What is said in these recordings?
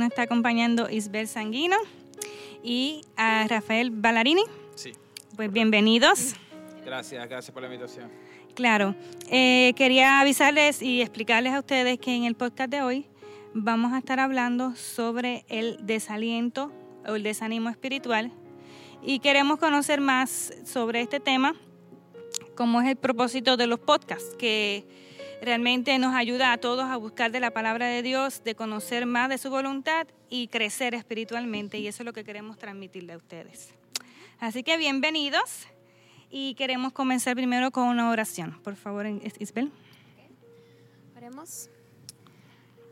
nos está acompañando Isbel Sanguino y a Rafael Ballarini. Sí. Pues bienvenidos. Gracias, gracias por la invitación. Claro, eh, quería avisarles y explicarles a ustedes que en el podcast de hoy vamos a estar hablando sobre el desaliento o el desánimo espiritual y queremos conocer más sobre este tema, como es el propósito de los podcasts, que realmente nos ayuda a todos a buscar de la palabra de Dios, de conocer más de su voluntad y crecer espiritualmente y eso es lo que queremos transmitirle a ustedes. Así que bienvenidos. Y queremos comenzar primero con una oración. Por favor, Isabel. Oremos.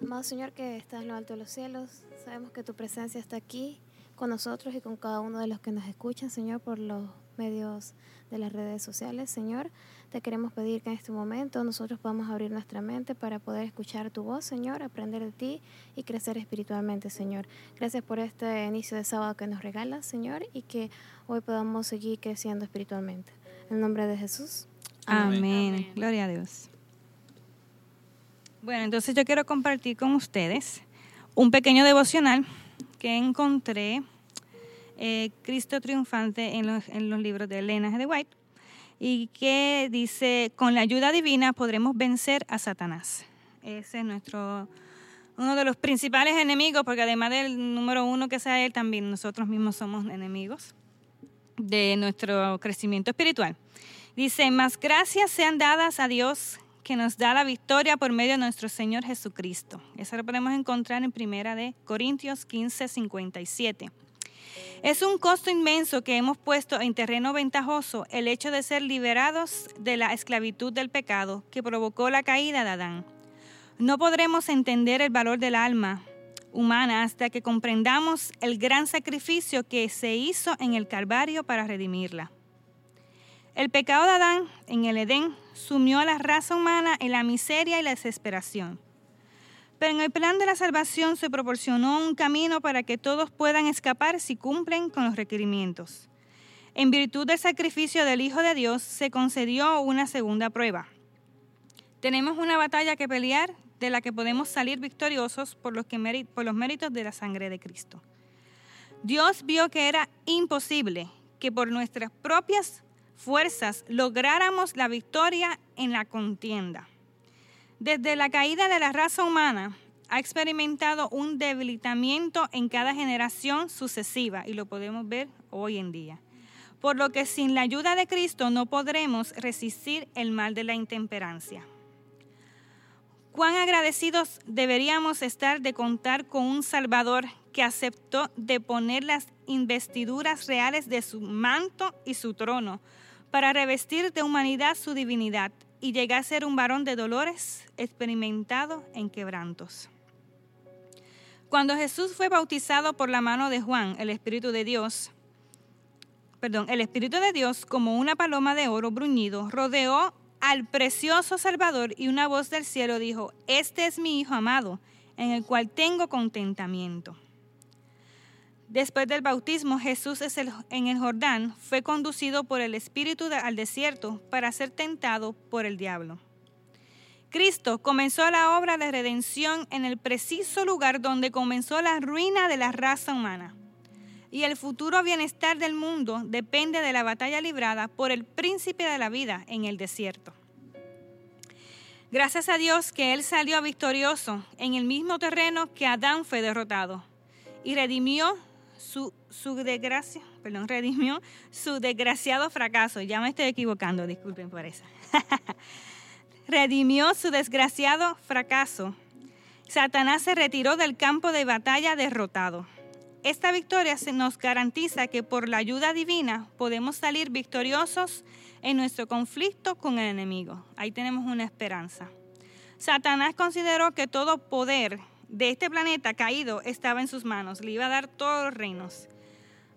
Amado Señor que estás en lo alto de los cielos, sabemos que tu presencia está aquí con nosotros y con cada uno de los que nos escuchan, Señor, por los medios de las redes sociales. Señor, te queremos pedir que en este momento nosotros podamos abrir nuestra mente para poder escuchar tu voz, Señor, aprender de ti y crecer espiritualmente, Señor. Gracias por este inicio de sábado que nos regalas, Señor, y que hoy podamos seguir creciendo espiritualmente. En nombre de Jesús. Amén. Gloria a Dios. Bueno, entonces yo quiero compartir con ustedes un pequeño devocional que encontré eh, Cristo triunfante en los, libros de Elena de White y que dice, con la ayuda divina podremos vencer a Satanás. Ese es nuestro, uno de los principales enemigos, porque además del número uno que sea él, también nosotros mismos somos enemigos de nuestro crecimiento espiritual. Dice, más gracias sean dadas a Dios que nos da la victoria por medio de nuestro Señor Jesucristo. Eso lo podemos encontrar en primera de Corintios 15, 57. Es un costo inmenso que hemos puesto en terreno ventajoso el hecho de ser liberados de la esclavitud del pecado que provocó la caída de Adán. No podremos entender el valor del alma humana hasta que comprendamos el gran sacrificio que se hizo en el Calvario para redimirla. El pecado de Adán en el Edén sumió a la raza humana en la miseria y la desesperación. Pero en el plan de la salvación se proporcionó un camino para que todos puedan escapar si cumplen con los requerimientos. En virtud del sacrificio del Hijo de Dios se concedió una segunda prueba. Tenemos una batalla que pelear de la que podemos salir victoriosos por los, por los méritos de la sangre de Cristo. Dios vio que era imposible que por nuestras propias fuerzas lográramos la victoria en la contienda. Desde la caída de la raza humana ha experimentado un debilitamiento en cada generación sucesiva y lo podemos ver hoy en día. Por lo que sin la ayuda de Cristo no podremos resistir el mal de la intemperancia. Cuán agradecidos deberíamos estar de contar con un Salvador que aceptó de poner las investiduras reales de su manto y su trono para revestir de humanidad su divinidad y llegar a ser un varón de dolores experimentado en quebrantos. Cuando Jesús fue bautizado por la mano de Juan, el Espíritu de Dios, perdón, el Espíritu de Dios como una paloma de oro bruñido rodeó al precioso Salvador y una voz del cielo dijo, este es mi Hijo amado, en el cual tengo contentamiento. Después del bautismo, Jesús en el Jordán fue conducido por el Espíritu al desierto para ser tentado por el diablo. Cristo comenzó la obra de redención en el preciso lugar donde comenzó la ruina de la raza humana. Y el futuro bienestar del mundo depende de la batalla librada por el príncipe de la vida en el desierto. Gracias a Dios que Él salió victorioso en el mismo terreno que Adán fue derrotado y redimió su, su desgracia, perdón, redimió su desgraciado fracaso. Ya me estoy equivocando, disculpen por eso. redimió su desgraciado fracaso. Satanás se retiró del campo de batalla derrotado. Esta victoria se nos garantiza que por la ayuda divina podemos salir victoriosos en nuestro conflicto con el enemigo. Ahí tenemos una esperanza. Satanás consideró que todo poder de este planeta caído estaba en sus manos, le iba a dar todos los reinos.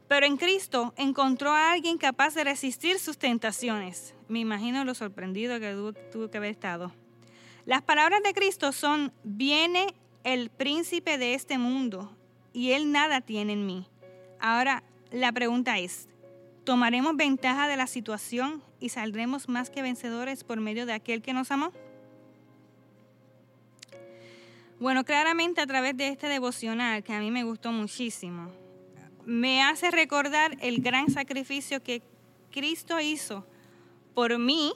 Pero en Cristo encontró a alguien capaz de resistir sus tentaciones. Me imagino lo sorprendido que tuvo que haber estado. Las palabras de Cristo son, viene el príncipe de este mundo y él nada tiene en mí. Ahora, la pregunta es, ¿tomaremos ventaja de la situación y saldremos más que vencedores por medio de aquel que nos amó? Bueno, claramente a través de este devocional, que a mí me gustó muchísimo, me hace recordar el gran sacrificio que Cristo hizo por mí,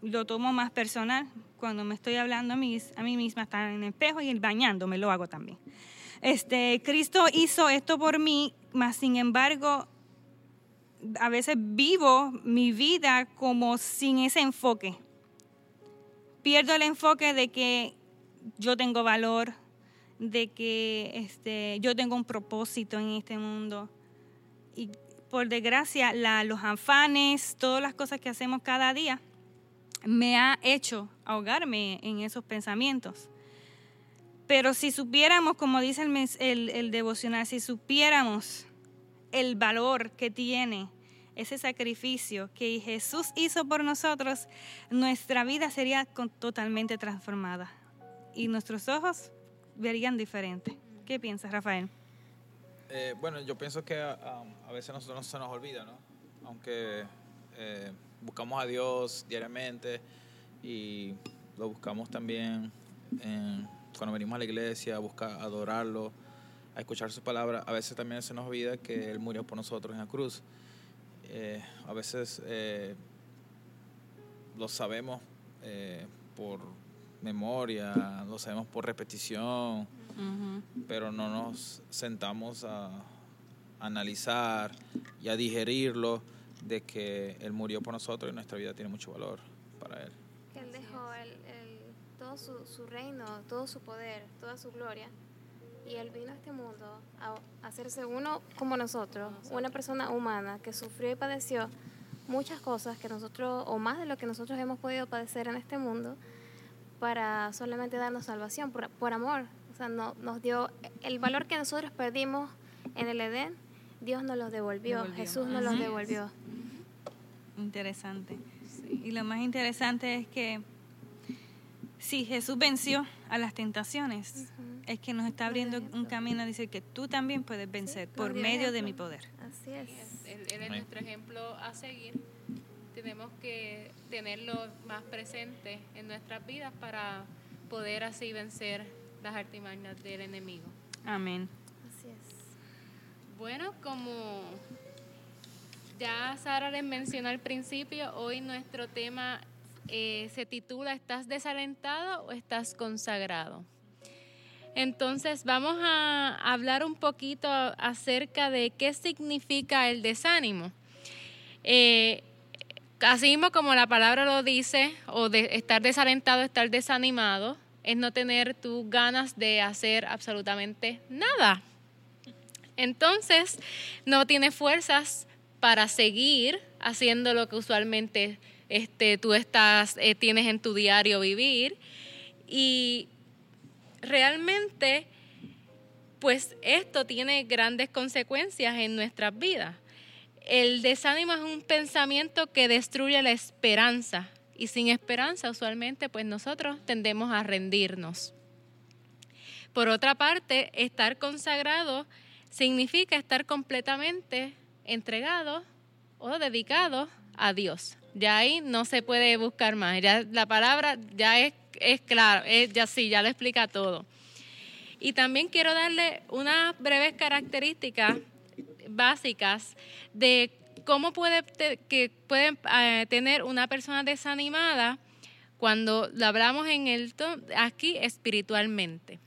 lo tomo más personal, cuando me estoy hablando a mí, a mí misma, estar en el espejo y bañándome, lo hago también. Este, Cristo hizo esto por mí, mas sin embargo, a veces vivo mi vida como sin ese enfoque. Pierdo el enfoque de que yo tengo valor, de que este, yo tengo un propósito en este mundo. Y por desgracia, los afanes, todas las cosas que hacemos cada día, me ha hecho ahogarme en esos pensamientos. Pero si supiéramos, como dice el, el, el devocional, si supiéramos el valor que tiene ese sacrificio que Jesús hizo por nosotros, nuestra vida sería totalmente transformada y nuestros ojos verían diferente. ¿Qué piensas, Rafael? Eh, bueno, yo pienso que a, veces nosotros se nos olvida, ¿no? Aunque eh, buscamos a Dios diariamente y lo buscamos también cuando venimos a la iglesia, a buscar adorarlo, a escuchar su palabra, a veces también se nos olvida que Él murió por nosotros en la cruz. Eh, a veces lo sabemos por memoria, lo sabemos por repetición, pero no nos sentamos a analizar y a digerirlo de que Él murió por nosotros y nuestra vida tiene mucho valor para Él. Que Él dejó el, todo su, su, reino, todo su poder, toda su gloria. Y Él vino a este mundo a hacerse uno como nosotros, una persona humana que sufrió y padeció muchas cosas que nosotros, o más de lo que nosotros hemos podido padecer en este mundo, para solamente darnos salvación, por, por amor. O sea, no, nos dio el valor que nosotros perdimos en el Edén, Dios nos lo devolvió, Jesús nos lo devolvió. Interesante. Y lo más interesante es que si Jesús venció a las tentaciones, es que nos está abriendo un camino a decir que tú también puedes vencer por medio de mi poder. Así es. Él, él es nuestro ejemplo a seguir tenemos que tenerlo más presente en nuestras vidas para poder así vencer las artimañas del enemigo. Amén. Así es. Bueno, como ya Sara les mencionó al principio, hoy nuestro tema eh, se titula ¿Estás desalentado o estás consagrado? Entonces vamos a hablar un poquito acerca de qué significa el desánimo. Eh, Así mismo como la palabra lo dice, o de estar desalentado, estar desanimado, es no tener tus ganas de hacer absolutamente nada. Entonces, no tienes fuerzas para seguir haciendo lo que usualmente este, tú estás, eh, tienes en tu diario vivir. Y realmente, pues esto tiene grandes consecuencias en nuestras vidas. El desánimo es un pensamiento que destruye la esperanza y sin esperanza usualmente pues nosotros tendemos a rendirnos. Por otra parte, estar consagrado significa estar completamente entregado o dedicado a Dios. Ya ahí no se puede buscar más. Ya la palabra ya es, es claro, ya sí, ya lo explica todo. Y también quiero darle unas breves características básicas de cómo puede que pueden eh, tener una persona desanimada cuando lo hablamos en el aquí espiritualmente.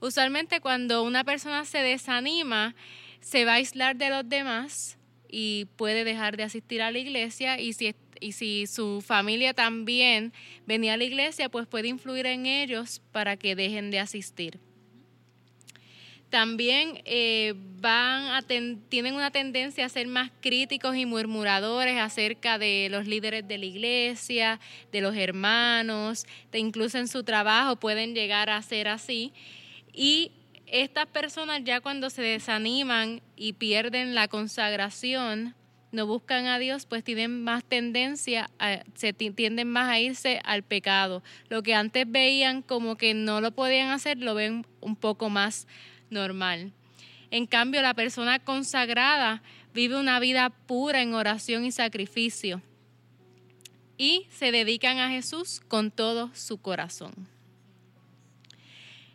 Usualmente cuando una persona se desanima, se va a aislar de los demás y puede dejar de asistir a la iglesia y si, y si su familia también venía a la iglesia, pues puede influir en ellos para que dejen de asistir. También eh, van tienen una tendencia a ser más críticos y murmuradores acerca de los líderes de la iglesia, de los hermanos, incluso en su trabajo pueden llegar a ser así. Y estas personas ya cuando se desaniman y pierden la consagración, no buscan a Dios, pues tienen más tendencia, a, se tienden más a irse al pecado. Lo que antes veían como que no lo podían hacer, lo ven un poco más normal. En cambio, la persona consagrada vive una vida pura en oración y sacrificio y se dedican a Jesús con todo su corazón.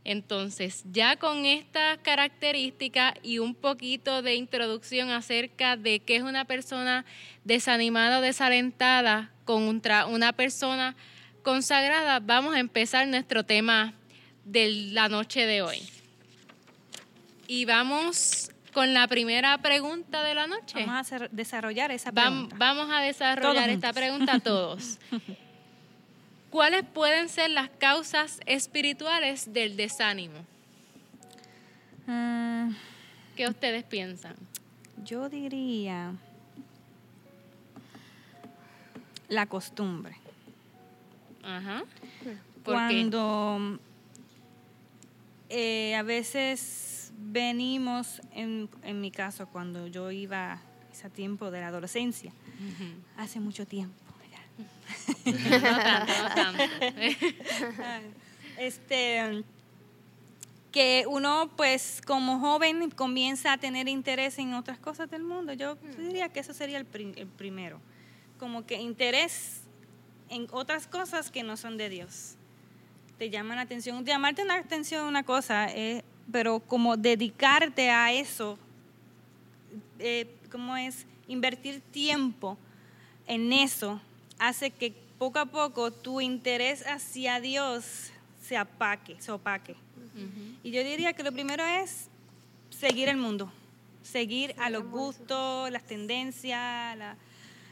Entonces, ya con esta característica y un poquito de introducción acerca de qué es una persona desanimada o desalentada contra una persona consagrada, vamos a empezar nuestro tema de la noche de hoy. Y vamos con la primera pregunta de la noche. Vamos a desarrollar esa pregunta. Vamos a desarrollar esta pregunta todos. ¿Cuáles pueden ser las causas espirituales del desánimo? Ah. ¿Qué ustedes piensan? Yo diría la costumbre. Ajá. Cuando eh, a veces venimos, en, en, mi caso, cuando yo iba a ese tiempo de la adolescencia, hace mucho tiempo, este, que uno, pues, como joven, comienza a tener interés en otras cosas del mundo. Yo diría que eso sería el, primero. Como que interés en otras cosas que no son de Dios. Te llaman la atención. Llamarte la atención una cosa, eh, pero como dedicarte a eso, eh, como es invertir tiempo en eso, hace que poco a poco tu interés hacia Dios se apaque, se opaque. Y yo diría que lo primero es seguir el mundo, seguir a los gustos, las tendencias,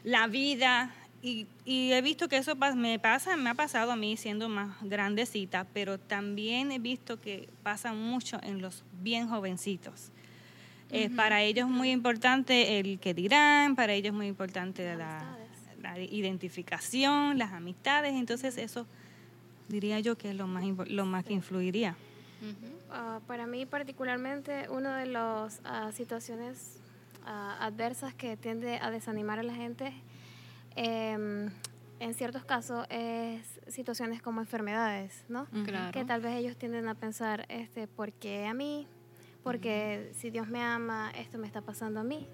la, vida. Y, he visto que eso me pasa, me ha pasado a mí siendo más grandecita, pero también he visto que pasa mucho en los bien jovencitos. Eh, para ellos es muy importante el que dirán, para ellos es muy importante la, la identificación, las amistades, entonces eso diría yo que es lo más, lo más que influiría. Ah, para mí particularmente, una de las ah, situaciones ah, adversas que tiende a desanimar a la gente, em, en ciertos casos, es situaciones como enfermedades, ¿no? Que tal vez ellos tienden a pensar, este, ¿por qué a mí? Porque si Dios me ama, esto me está pasando a mí.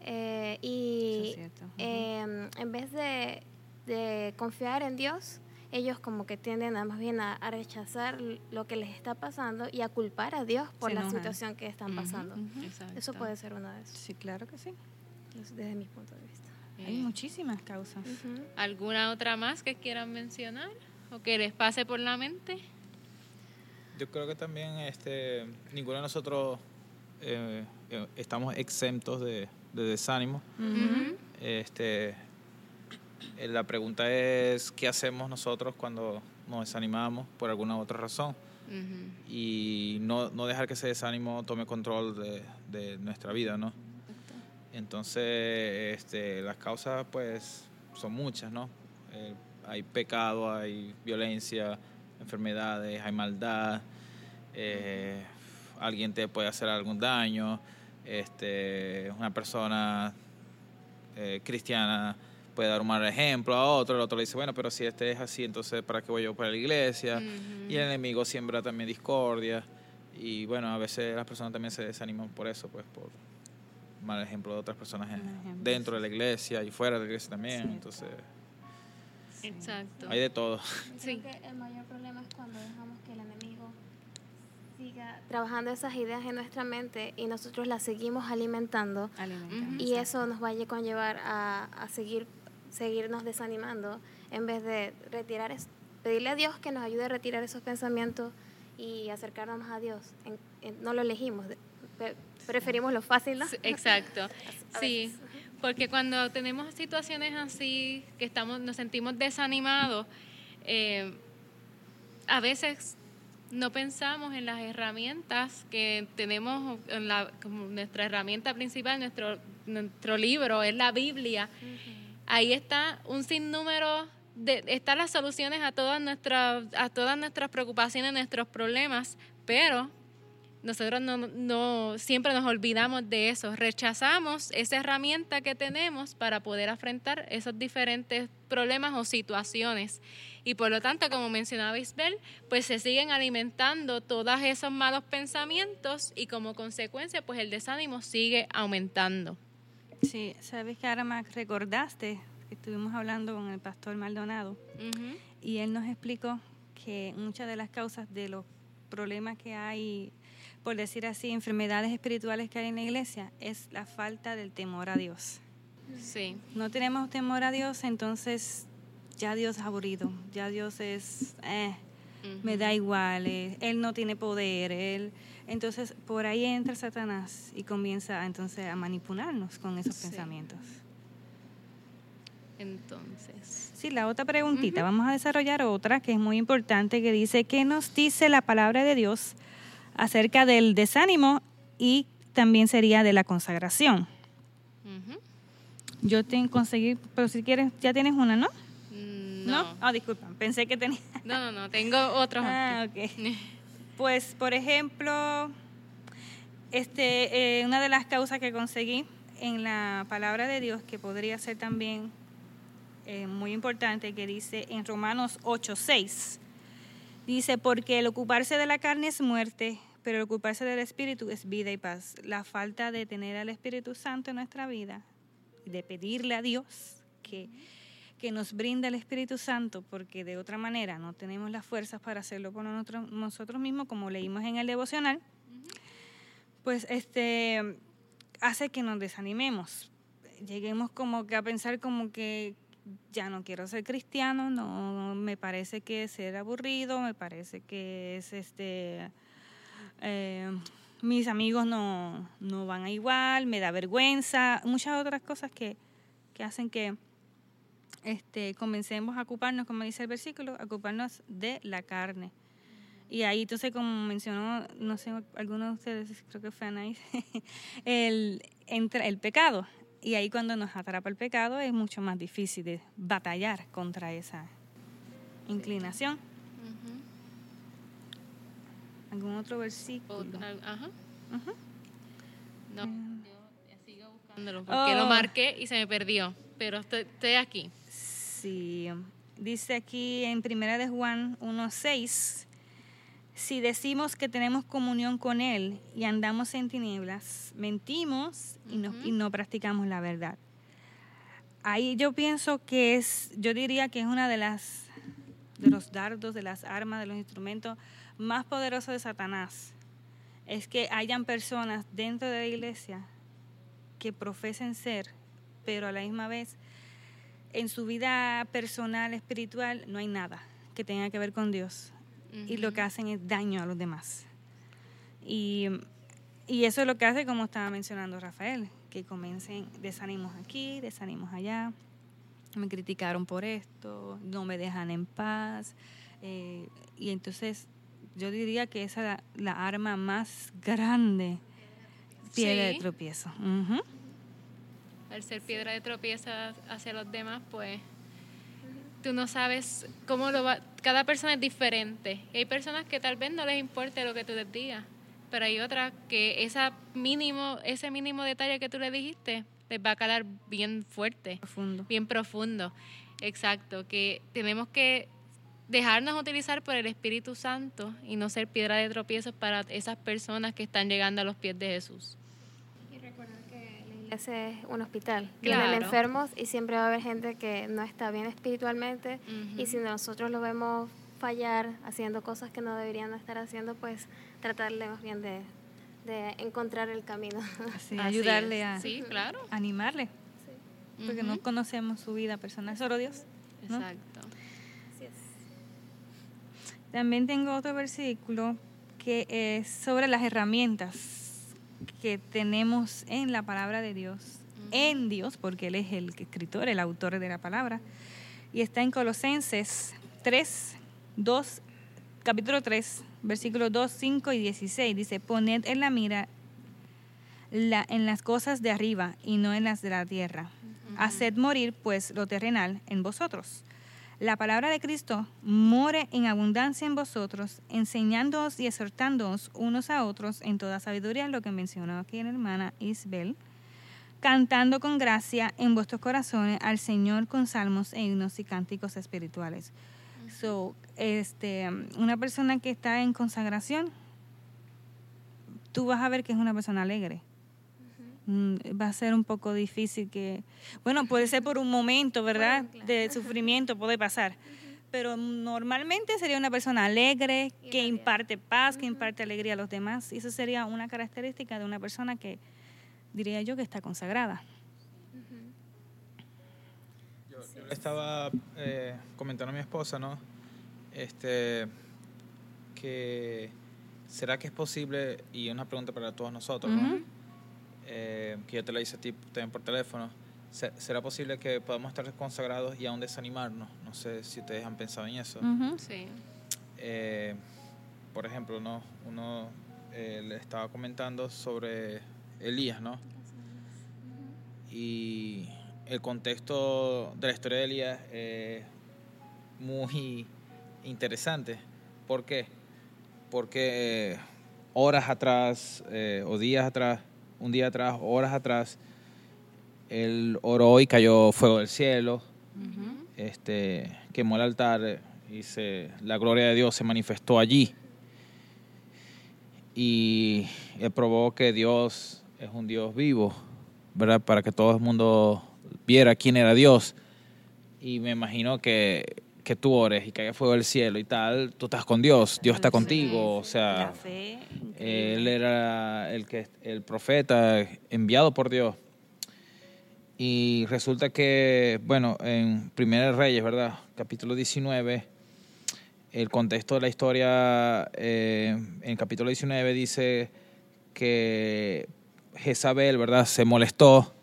Eh, y em, en vez de, confiar en Dios, ellos como que tienden a más bien a, rechazar lo que les está pasando y a culpar a Dios por la situación que están pasando. Eso puede ser una de esas. Sí, claro que sí. Desde mi punto de vista. Hay muchísimas causas. ¿Alguna otra más que quieran mencionar o que les pase por la mente? Yo creo que también este, ninguno de nosotros eh, eh, estamos exentos de, de desánimo. este, eh, la pregunta es, ¿qué hacemos nosotros cuando nos desanimamos por alguna otra razón? Y no, no, dejar que ese desánimo tome control de, de nuestra vida, ¿no? Entonces, este, las causas, pues, son muchas, ¿no? Eh, hay pecado, hay violencia, enfermedades, hay maldad, eh, alguien te puede hacer algún daño, este, una persona eh, cristiana puede dar un mal ejemplo a otro, el otro le dice, bueno, pero si este es así, entonces ¿para qué voy yo para la iglesia? Y el enemigo siembra también discordia. Y bueno, a veces las personas también se desaniman por eso, pues por mal ejemplo de otras personas dentro de la iglesia y fuera de la iglesia también. Entonces, Exacto. hay de todo. Sí. el mayor problema es cuando dejamos que el enemigo trabajando esas ideas en nuestra mente y nosotros las seguimos alimentando, y eso nos va a conllevar a, a seguir seguirnos desanimando en vez de retirar pedirle a Dios que nos ayude a retirar esos pensamientos y acercarnos más a Dios. no lo elegimos, preferimos lo fácil, ¿no? Exacto. sí, porque cuando tenemos situaciones así, que estamos, nos sentimos desanimados, eh, a veces no pensamos en las herramientas que tenemos, en la, como nuestra herramienta principal, nuestro, nuestro libro, es la Biblia. Ahí está un sinnúmero de, están las soluciones a todas nuestras, a todas nuestras preocupaciones, nuestros problemas, pero nosotros no, no, siempre nos olvidamos de eso, rechazamos esa herramienta que tenemos para poder afrontar esos diferentes problemas o situaciones. Y por lo tanto, como mencionaba Isabel, pues se siguen alimentando todos esos malos pensamientos y como consecuencia, pues el desánimo sigue aumentando. Sí, sabes que ahora me recordaste que estuvimos hablando con el pastor Maldonado y él nos explicó que muchas de las causas de los problemas que hay, por decir así, enfermedades espirituales que hay en la iglesia, es la falta del temor a Dios. Sí. No tenemos temor a Dios, entonces ya Dios es aburrido, ya Dios es, eh, me da igual, eh, Él no tiene poder, Él... Entonces por ahí entra Satanás y comienza entonces a manipularnos con esos Sí. pensamientos. Entonces. Sí, la otra preguntita, vamos a desarrollar otra que es muy importante, que dice, ¿qué nos dice la palabra de Dios acerca del desánimo y también sería de la consagración? Yo te conseguí, pero si quieres, ya tienes una, ¿no? Mm, No. Ah, disculpa, pensé que tenía. No, no, no. Tengo otros. Ah, ok. Pues, por ejemplo, este, eh, una de las causas que conseguí en la palabra de Dios, que podría ser también eh, muy importante, que dice en Romanos 8:6, dice, porque el ocuparse de la carne es muerte, pero el ocuparse del Espíritu es vida y paz. La falta de tener al Espíritu Santo en nuestra vida, de pedirle a Dios que que nos brinda el Espíritu Santo, porque de otra manera no tenemos las fuerzas para hacerlo por nosotros, nosotros mismos, como leímos en el devocional, pues este hace que nos desanimemos. Lleguemos como que a pensar como que ya no quiero ser cristiano, no me parece que es ser aburrido, me parece que es este eh, mis amigos no, no van a igual, me da vergüenza, muchas otras cosas que, que hacen que este, comencemos a ocuparnos, como dice el versículo, a ocuparnos de la carne. Y ahí entonces, como mencionó, no sé, alguno de ustedes, creo que fue Anaís, el, entra el pecado. Y ahí cuando nos atrapa el pecado es mucho más difícil de batallar contra esa inclinación. Ujú. ¿Algún otro versículo? Otra- ajá. Ujú. No, yo sigo buscándolo porque Oh. lo marqué y se me perdió. Pero estoy, estoy aquí. Sí, dice aquí en Primera de Juan 1.6, si decimos que tenemos comunión con Él y andamos en tinieblas, mentimos y, no, y no practicamos la verdad. Ahí yo pienso que es, yo diría que es una de las, de los dardos, de las armas, de los instrumentos más poderosos de Satanás. Es que hayan personas dentro de la iglesia que profesen ser, pero a la misma vez en su vida personal, espiritual, no hay nada que tenga que ver con Dios. Y lo que hacen es daño a los demás. Y, y eso es lo que hace, como estaba mencionando Rafael, que comiencen desánimos aquí, desánimos allá. Me criticaron por esto, no me dejan en paz. eh, y entonces yo diría que esa es la, la arma más grande, piedra de tropiezo. Al ser piedra de tropiezo hacia los demás, pues tú no sabes cómo lo va. Cada persona es diferente. Y hay personas que tal vez no les importe lo que tú les digas, pero hay otras que esa mínimo, ese mínimo detalle que tú le dijiste les va a calar bien fuerte, Profundo. bien profundo. Exacto, que tenemos que dejarnos utilizar por el Espíritu Santo y no ser piedra de tropiezo para esas personas que están llegando a los pies de Jesús. Iglesia es un hospital. Vienen Claro. enfermos y siempre va a haber gente que no está bien espiritualmente. Y si nosotros lo vemos fallar haciendo cosas que no deberían estar haciendo, pues tratarle más bien de, de encontrar el camino. Así, Así ayudarle es. a Sí, claro. animarle, porque no conocemos su vida personal, solo Dios. ¿no? Exacto. Así es. También tengo otro versículo que es sobre las herramientas que tenemos en la palabra de Dios, en Dios, porque Él es el escritor, el autor de la palabra, y está en Colosenses 3, 2, capítulo 3, versículos 2, 5 y 16. Dice, poned en la mira la- en las cosas de arriba y no en las de la tierra. Haced morir, pues, lo terrenal en vosotros. La palabra de Cristo more en abundancia en vosotros, enseñándoos y exhortándoos unos a otros en toda sabiduría, lo que mencionó aquí la hermana Isbel, cantando con gracia en vuestros corazones al Señor con salmos e himnos y cánticos espirituales. So, este, una persona que está en consagración, tú vas a ver que es una persona alegre. Mm, Va a ser un poco difícil que, bueno, puede ser por un momento, ¿verdad? Bueno, claro. De sufrimiento puede pasar, pero normalmente sería una persona alegre, Y que imparte paz, que imparte alegría a los demás. Y eso sería una característica de una persona que diría yo que está consagrada. Yo, yo le estaba eh, comentando a mi esposa, ¿no? Este, que será que es posible, y es una pregunta para todos nosotros, ¿no? Eh, que yo te la hice a ti también por teléfono, se- ¿será posible que podamos estar consagrados y aún desanimarnos? No sé si ustedes han pensado en eso. Sí. Eh, por ejemplo, ¿no? uno eh, le estaba comentando sobre Elías, ¿no? Y el contexto de la historia de Elías es muy interesante. ¿Por qué? Porque eh, horas atrás, eh, o días atrás, un día atrás, horas atrás, él oró y cayó fuego del cielo, este, quemó el altar y se, la gloria de Dios se manifestó allí. Y él probó que Dios es un Dios vivo, ¿verdad? Para que todo el mundo viera quién era Dios. Y me imagino que, que tú ores y caiga fuego del cielo y tal, tú estás con Dios, Dios está contigo, o La sea, fe. él era el que el profeta enviado por Dios. Y resulta que, bueno, en Primera de Reyes, ¿verdad? Capítulo 19, el contexto de la historia, eh, en capítulo 19 dice que Jezabel, ¿verdad? Se molestó,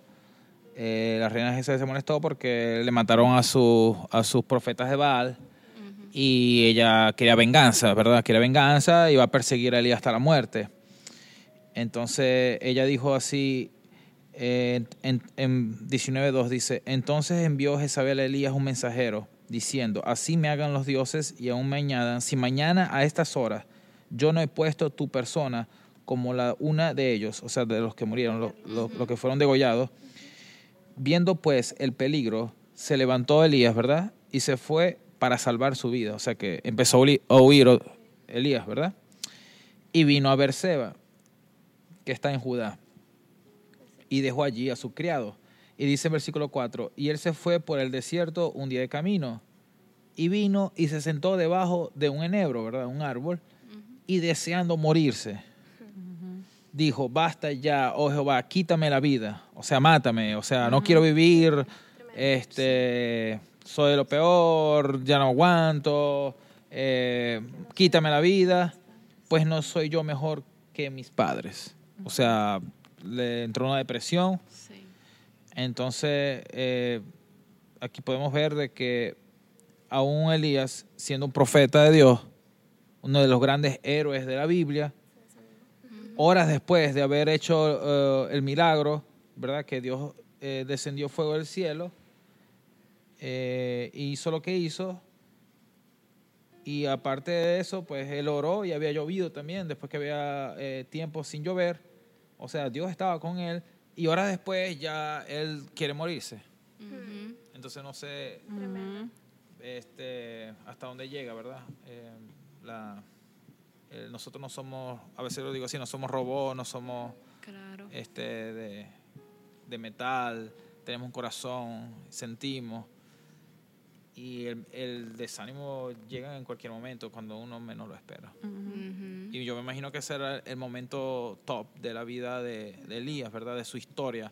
eh, la reina Jezabel se molestó porque le mataron a, su, a sus profetas de Baal y ella quería venganza, ¿verdad? Quería venganza y iba a perseguir a Elías hasta la muerte. Entonces ella dijo así, eh, en, en 19.2 dice, entonces envió Jezabel a Elías un mensajero diciendo, así me hagan los dioses y aún me añadan, si mañana a estas horas yo no he puesto tu persona como la una de ellos, o sea, de los que murieron, los los- los que fueron degollados, Viendo pues el peligro, se levantó Elías, ¿verdad? Y se fue para salvar su vida. O sea que empezó a huir- Elías, ¿verdad? Y vino a Berseba, que está en Judá, y dejó allí a su criado. Y dice en versículo 4, y él se fue por el desierto un día de camino, y vino y se sentó debajo de un enebro, ¿verdad? Un árbol, y deseando morirse, dijo, basta ya, oh Jehová, quítame la vida, o sea, mátame, o sea, no quiero vivir, este, soy lo peor, ya no aguanto, eh, quítame la vida, pues no soy yo mejor que mis padres. O sea, le entró una depresión, Sí. entonces eh, aquí podemos ver de que aún Elías, siendo un profeta de Dios, uno de los grandes héroes de la Biblia, horas después de haber hecho eh, el milagro, ¿verdad? Que Dios eh, descendió fuego del cielo, eh, hizo lo que hizo. Y aparte de eso, pues él oró y había llovido también, después que había eh, tiempo sin llover. O sea, Dios estaba con él. Y horas después ya él quiere morirse. Entonces no sé este, hasta dónde llega, ¿verdad? Eh, la- eh, nosotros no somos, a veces lo digo así, no somos robots, no somos Claro. este, de, de metal, tenemos un corazón, sentimos. Y el, el desánimo llega en cualquier momento, cuando uno menos lo espera. Y yo me imagino que ese era el momento top de la vida de, de Elías, ¿verdad? De su historia.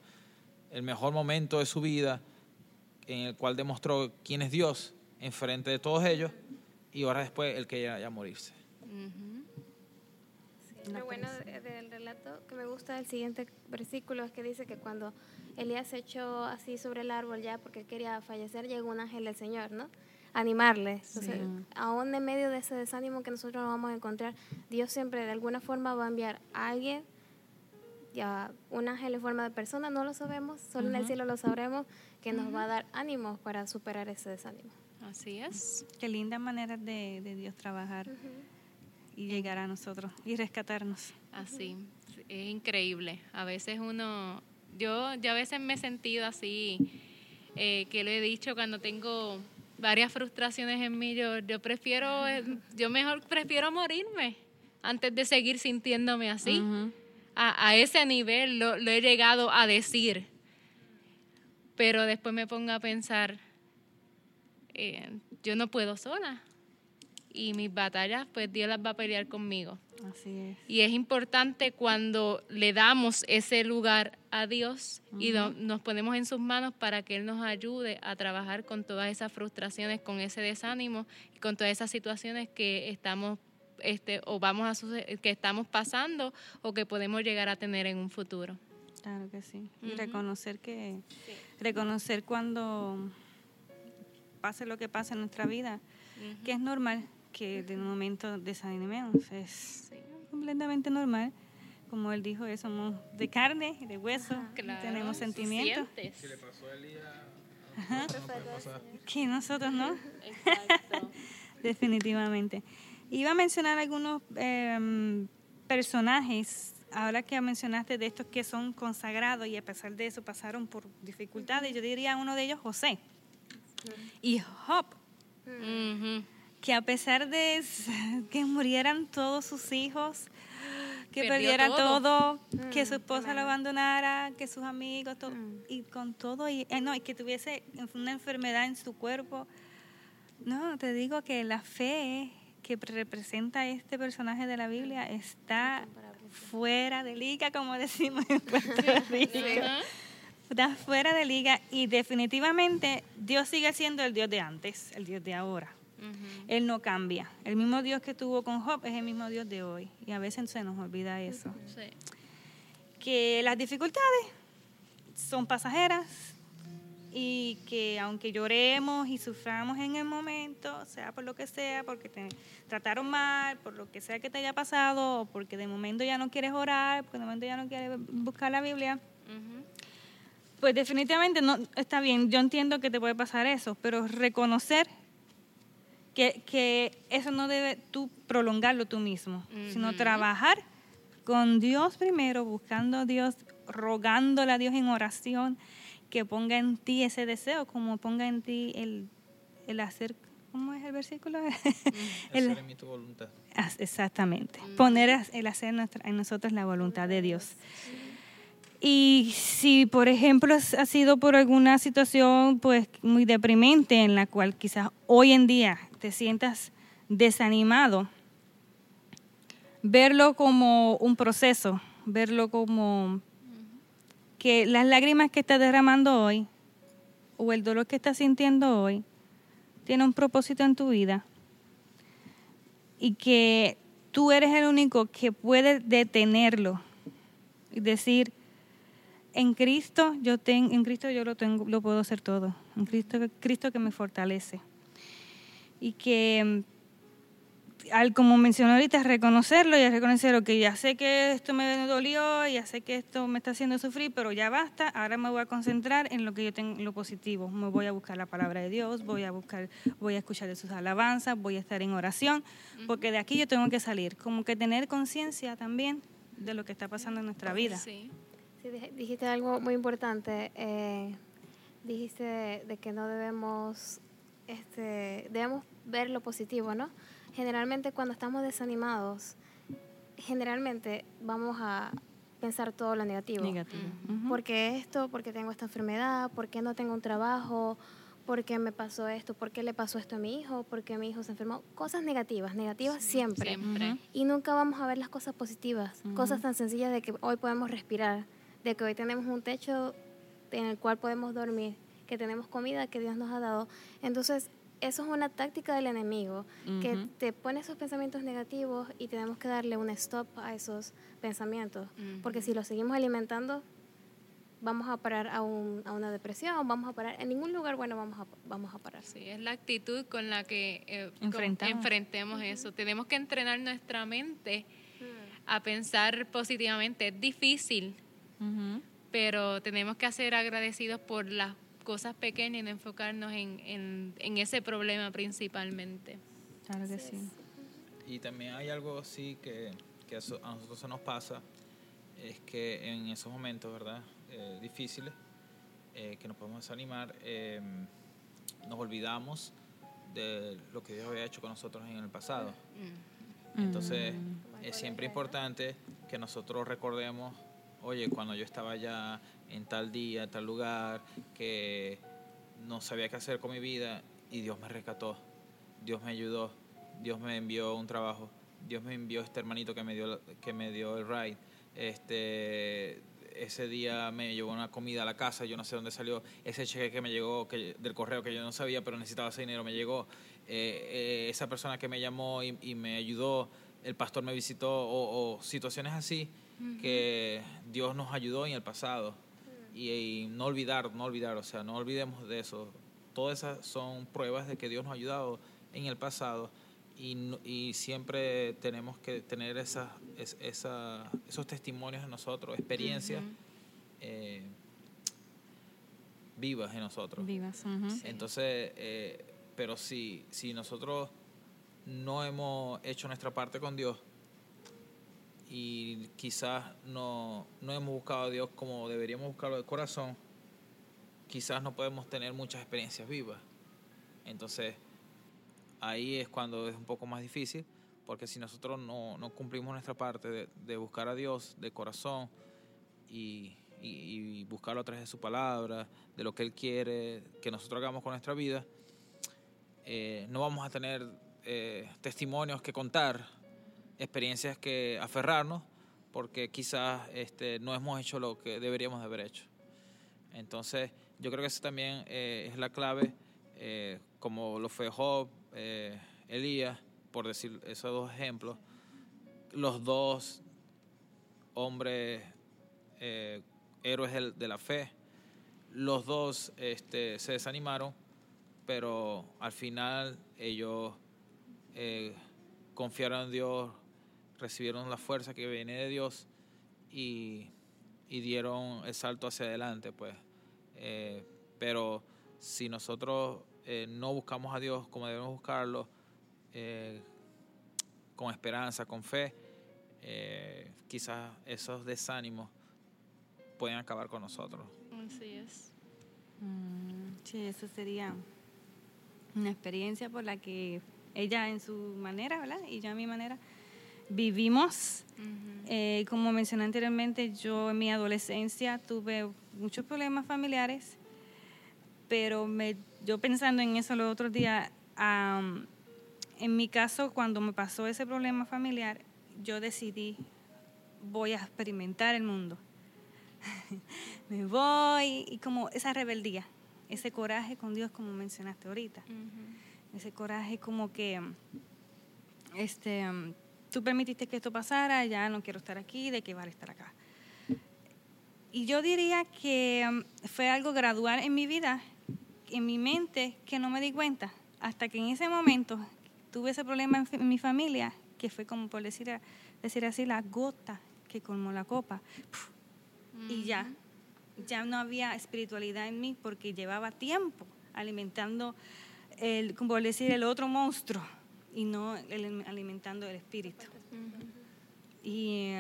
El mejor momento de su vida en el cual demostró quién es Dios enfrente de todos ellos y horas después el que ya, ya morirse. Ujú. Lo bueno de- del relato que me gusta del siguiente versículo es que dice que cuando Elías se echó así sobre el árbol ya porque quería fallecer, llegó un ángel del Señor, ¿no? Animarle. Entonces, Sí. aún en medio de ese desánimo que nosotros nos vamos a encontrar, Dios siempre de alguna forma va a enviar a alguien, ya un ángel en forma de persona, no lo sabemos, solo en el cielo lo sabremos, que nos va a dar ánimos para superar ese desánimo. Así es. Qué linda manera de, de Dios trabajar y llegar a nosotros y rescatarnos. Así, es increíble. A veces uno, yo, yo a veces me he sentido así, eh, que lo he dicho cuando tengo varias frustraciones en mí, yo, yo prefiero, yo mejor prefiero morirme antes de seguir sintiéndome así. A, a ese nivel lo, lo he llegado a decir. Pero después me pongo a pensar, eh, yo no puedo sola. Y mis batallas, pues Dios las va a pelear conmigo. Así es. Y es importante cuando le damos ese lugar a Dios y no- nos ponemos en sus manos para que Él nos ayude a trabajar con todas esas frustraciones, con ese desánimo y con todas esas situaciones que estamos este, o vamos a que estamos pasando o que podemos llegar a tener en un futuro. Claro que sí. Y reconocer que, reconocer cuando pase lo que pase en nuestra vida, que es normal que de un momento desanimemos. Es completamente normal. Como él dijo, eh, somos de carne y de hueso, Claro, tenemos sentimientos. Si le pasó a Elías. Que nosotros no, Exacto. definitivamente. Iba a mencionar algunos em, personajes, ahora que mencionaste de estos que son consagrados y a pesar de eso pasaron por dificultades, yo diría uno de ellos José y Job. Ujú. Que a pesar de que murieran todos sus hijos, que Perdió perdiera todo. todo, que su Mm, esposa lo abandonara, que sus amigos, todo, Mm. y con todo, y, eh, no, y que tuviese una enfermedad en su cuerpo. No, te digo que la fe que representa este personaje de la Biblia está fuera de liga, como decimos en Puerto Rico. Está fuera de liga y definitivamente Dios sigue siendo el Dios de antes, el Dios de ahora. Él no cambia. El mismo Dios que estuvo con Job es el mismo Dios de hoy. Y a veces se nos olvida eso. Que las dificultades son pasajeras y que aunque lloremos y suframos en el momento, sea por lo que sea, porque te trataron mal, por lo que sea que te haya pasado, o porque de momento ya no quieres orar, porque de momento ya no quieres buscar la Biblia, pues definitivamente no está bien, yo entiendo que te puede pasar eso, pero reconocer que, que eso no debe tú prolongarlo tú mismo, sino trabajar con Dios primero, buscando a Dios, rogándole a Dios en oración, que ponga en ti ese deseo, como ponga en ti el, el hacer, ¿cómo es el versículo? El- Hacer en mí tu voluntad. As- Exactamente. Poner el hacer nuestra- en nosotros la voluntad de Dios. Y si, por ejemplo, ha sido por alguna situación pues muy deprimente en la cual quizás hoy en día te sientas desanimado, verlo como un proceso, verlo como que las lágrimas que estás derramando hoy o el dolor que estás sintiendo hoy tiene un propósito en tu vida y que tú eres el único que puede detenerlo y decir en Cristo yo tengo en Cristo yo lo tengo lo puedo hacer todo. En Cristo Cristo que me fortalece. Y que al como mencionó ahorita reconocerlo y reconocer que ya sé que esto me dolió ya sé que esto me está haciendo sufrir pero ya basta ahora me voy a concentrar en lo que yo tengo lo positivo. Me voy a buscar la palabra de Dios voy a buscar voy a escuchar de sus alabanzas voy a estar en oración porque de aquí yo tengo que salir. Como que tener conciencia también de lo que está pasando en nuestra vida. Sí. Sí, dij- dijiste algo muy importante. eh, dijiste de, de que no debemos, este, debemos ver lo positivo, ¿no? Generalmente cuando estamos desanimados, generalmente vamos a pensar todo lo negativo. negativo Ujú. ¿Por qué esto? ¿Por qué tengo esta enfermedad? ¿Por qué no tengo un trabajo? ¿Por qué me pasó esto? ¿Por qué le pasó esto a mi hijo? ¿Por qué mi hijo se enfermó? Cosas negativas, negativas siempre. Siempre. Ujú. Y nunca vamos a ver las cosas positivas, cosas tan sencillas de que hoy podemos respirar, de que hoy tenemos un techo en el cual podemos dormir, que tenemos comida que Dios nos ha dado. Entonces, eso es una táctica del enemigo, que te pone esos pensamientos negativos y tenemos que darle un stop a esos pensamientos, porque si los seguimos alimentando, vamos a parar a, un- a una depresión, vamos a parar, en ningún lugar bueno vamos a, vamos a parar. Sí, es la actitud con la que eh, con- Enfrentamos. enfrentemos eso. Tenemos que entrenar nuestra mente a pensar positivamente. Es difícil, Ujú. pero tenemos que ser agradecidos por las cosas pequeñas y no enfocarnos en, en, en ese problema principalmente. claro que sí Y también hay algo así que, que a nosotros se nos pasa, es que en esos momentos, ¿verdad? Eh, difíciles, eh, que nos podemos desanimar, eh, nos olvidamos de lo que Dios había hecho con nosotros en el pasado. Entonces, es siempre importante que nosotros recordemos, oye, cuando yo estaba allá en tal día, en tal lugar, que no sabía qué hacer con mi vida y Dios me rescató. Dios me ayudó, Dios me envió un trabajo, Dios me envió este hermanito que me dio, que me dio el ride. Este, ese día me llevó una comida a la casa, yo no sé dónde salió, ese cheque que me llegó que, del correo que yo no sabía, pero necesitaba ese dinero, me llegó, eh, eh, esa persona que me llamó y, me ayudó, el pastor me visitó, o, situaciones así que Dios nos ayudó en el pasado. Y, no olvidar, no olvidar, o sea, no olvidemos de eso. Todas esas son pruebas de que Dios nos ha ayudado en el pasado y, y siempre tenemos que tener esa, esa, esos testimonios en nosotros, experiencias eh, vivas en nosotros. Vivas. Entonces, eh, pero si, si nosotros no hemos hecho nuestra parte con Dios y quizás no, no hemos buscado a Dios como deberíamos buscarlo de corazón, quizás no podemos tener muchas experiencias vivas. Entonces, ahí es cuando es un poco más difícil, porque si nosotros no, no cumplimos nuestra parte de, buscar a Dios de corazón y, y, buscarlo a través de su palabra, de lo que Él quiere que nosotros hagamos con nuestra vida, eh, no vamos a tener eh, testimonios que contar, experiencias que aferrarnos, porque quizás este, no hemos hecho lo que deberíamos de haber hecho. Entonces, yo creo que eso también eh, es la clave, como lo fue Job, eh, Elías, por decir esos dos ejemplos, los dos hombres eh, héroes de la fe, los dos este, se desanimaron, pero al final ellos eh, confiaron en Dios, recibieron la fuerza que viene de Dios y, dieron el salto hacia adelante, pues. pero si nosotros eh, no buscamos a Dios como debemos buscarlo, eh, con esperanza, con fe, eh, quizás esos desánimos pueden acabar con nosotros. Así es. Mm, sí, eso sería una experiencia por la que ella en su manera, ¿verdad? Y yo a mi manera vivimos. como mencioné anteriormente, yo en mi adolescencia tuve muchos problemas familiares, pero me yo pensando en eso los otros días, en mi caso, cuando me pasó ese problema familiar, yo decidí, voy a experimentar el mundo. me voy y como esa rebeldía, ese coraje con Dios como mencionaste ahorita. Ese coraje como que, este, tú permitiste que esto pasara, ya no quiero estar aquí, de qué vale estar acá. Y yo diría que fue algo gradual en mi vida en mi mente que no me di cuenta hasta que en ese momento tuve ese problema en, mi familia que fue como por decir, decir así la gota que colmó la copa. Y ya ya no había espiritualidad en mí porque llevaba tiempo alimentando el como decir el otro monstruo y no alimentando el espíritu. Y,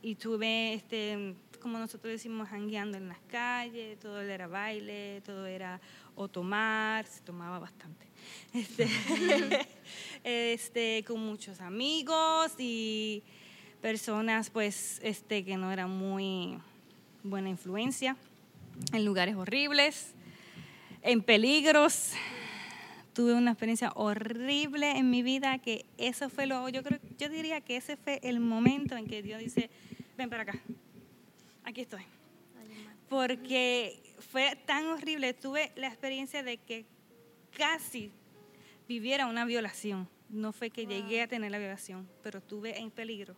y tuve este como nosotros decimos, jangueando en las calles, todo era baile, todo era o tomar, se tomaba bastante, este, este, con muchos amigos y personas pues este, que no eran muy buena influencia, en lugares horribles, en peligros. Tuve una experiencia horrible en mi vida que eso fue lo, yo creo, yo diría que ese fue el momento en que Dios dice, ven para acá, aquí estoy. Porque fue tan horrible, tuve la experiencia de que casi viviera una violación. No fue que llegué a tener la violación, pero estuve en peligro,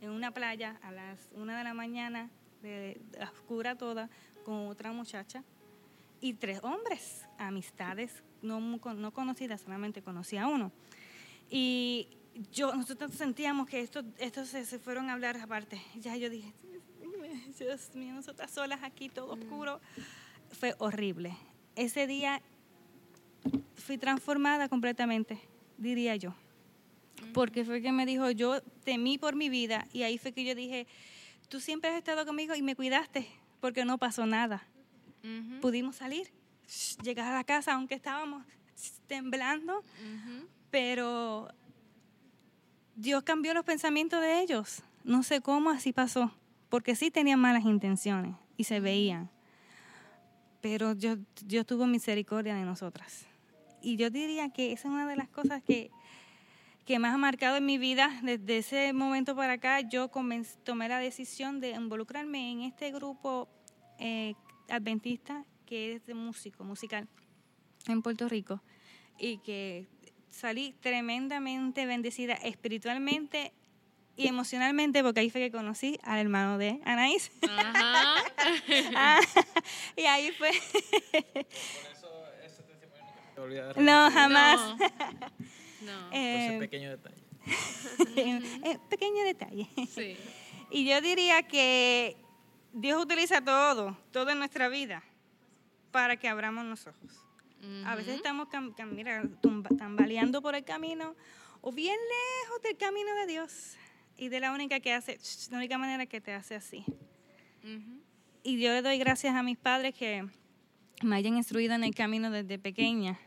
en una playa a las una de la mañana, de, oscura toda, con otra muchacha y tres hombres, amistades no, no conocidas, solamente conocía a uno. Y yo, nosotros sentíamos que estos esto se, se, fueron a hablar aparte. Ya yo dije, Dios mío, nosotras solas aquí, todo mm. oscuro. Fue horrible. Ese día fui transformada completamente, diría yo. Porque fue que me dijo, yo temí por mi vida y ahí fue que yo dije, tú siempre has estado conmigo y me cuidaste porque no pasó nada. Pudimos salir, llegar a la casa aunque estábamos temblando, pero Dios cambió los pensamientos de ellos. No sé cómo así pasó porque sí tenían malas intenciones y se veían. Pero Dios, tuvo misericordia de nosotras. Y yo diría que esa es una de las cosas que, que más ha marcado en mi vida. Desde ese momento para acá, yo tomé la decisión de involucrarme en este grupo eh, adventista que es de músico, musical, en Puerto Rico. Y que salí tremendamente bendecida espiritualmente y emocionalmente, porque ahí fue que conocí al hermano de Anaís. Ajá. Ah, y ahí fue. Por eso ese testimonio olvidar. No, jamás. No. ese eh, pequeño detalle. Eh, pequeño detalle. Sí. Y yo diría que Dios utiliza todo, todo en nuestra vida, para que abramos los ojos. A veces estamos mira, tambaleando por el camino o bien lejos del camino de Dios y de la única que hace, la única manera que te hace así. Y yo le doy gracias a mis padres que me hayan instruido en el camino desde pequeña,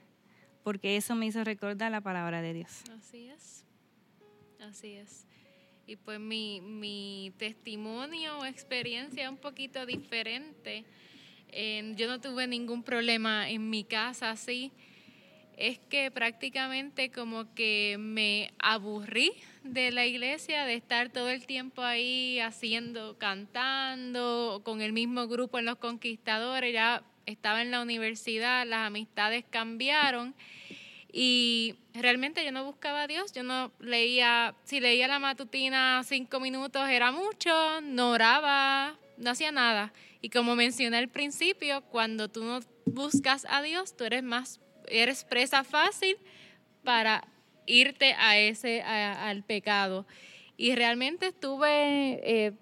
porque eso me hizo recordar la palabra de Dios. Así es, así es. Y pues mi, mi testimonio o experiencia es un poquito diferente. Yo no tuve ningún problema en mi casa así es que prácticamente como que me aburrí de la iglesia, de estar todo el tiempo ahí haciendo, cantando, con el mismo grupo en los conquistadores, ya estaba en la universidad, las amistades cambiaron y realmente yo no buscaba a Dios, yo no leía, si leía la matutina cinco minutos era mucho, no oraba, no hacía nada. Y como mencioné al principio, cuando tú no buscas a Dios, tú eres más eres presa fácil para irte a ese, al pecado. Y realmente estuve, eh,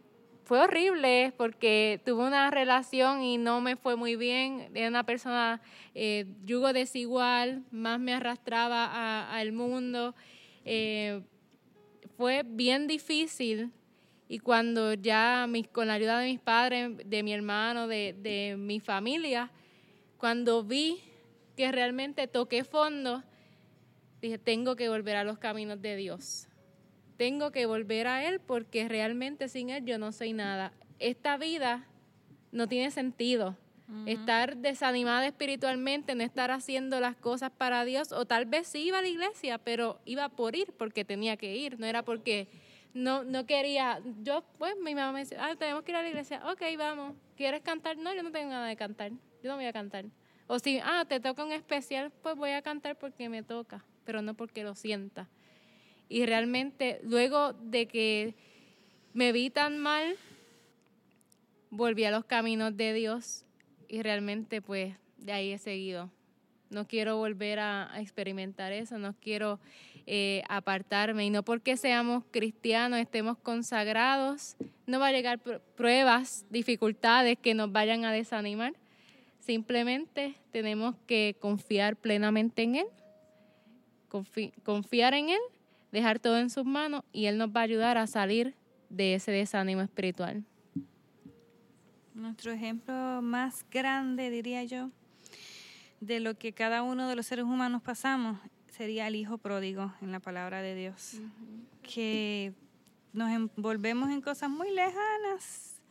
fue horrible porque tuve una relación y no me fue muy bien. Era una persona eh, yugo desigual, más me arrastraba al mundo. Eh, fue bien difícil y cuando ya con la ayuda de mis padres, de mi hermano, de, de mi familia, cuando vi que realmente toqué fondo, dije, tengo que volver a los caminos de Dios. Tengo que volver a Él porque realmente sin Él yo no soy nada. Esta vida no tiene sentido. Estar desanimada espiritualmente, no estar haciendo las cosas para Dios, o tal vez sí iba a la iglesia, pero iba por ir porque tenía que ir, no era porque no, no quería. Yo, pues, mi mamá me decía, ah, tenemos que ir a la iglesia, ok, vamos. ¿Quieres cantar? No, yo no tengo nada de cantar, yo no voy a cantar. O si, ah, te toca un especial, pues voy a cantar porque me toca, pero no porque lo sienta. Y realmente, luego de que me vi tan mal, volví a los caminos de Dios y realmente, pues, de ahí he seguido. No quiero volver a, experimentar eso, no quiero eh, apartarme. Y no porque seamos cristianos, estemos consagrados, no va a llegar pruebas, dificultades que nos vayan a desanimar Simplemente tenemos que confiar plenamente en Él, confiar en Él, dejar todo en sus manos y Él nos va a ayudar a salir de ese desánimo espiritual. Nuestro ejemplo más grande, diría yo, de lo que cada uno de los seres humanos pasamos sería el hijo pródigo en la palabra de Dios. Que nos envolvemos en cosas muy lejanas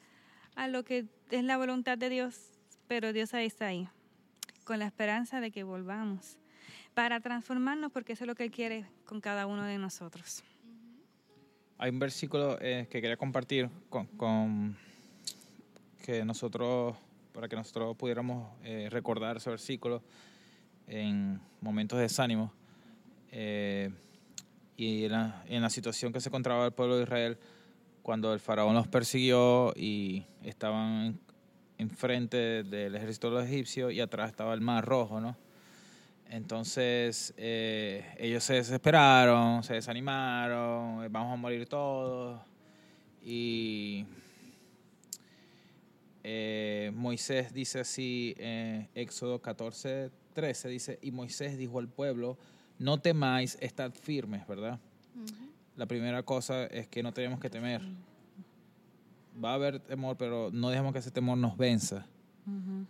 a lo que es la voluntad de Dios pero Dios ahí está ahí, con la esperanza de que volvamos para transformarnos, porque eso es lo que Él quiere con cada uno de nosotros. Hay un versículo eh, que quería compartir con, que nosotros, para que nosotros pudiéramos eh, recordar ese versículo en momentos de desánimo. Eh, y en la, situación que se encontraba el pueblo de Israel cuando el faraón los persiguió y estaban enfrente del ejército de los egipcios y atrás estaba el mar rojo, ¿no? Entonces eh, ellos se desesperaron, se desanimaron, eh, vamos a morir todos. Y eh, Moisés dice así, en Éxodo 14, 13, dice, y Moisés dijo al pueblo, no temáis, estad firmes, ¿verdad? La primera cosa es que no tenemos que temer va a haber temor, pero no dejemos que ese temor nos venza.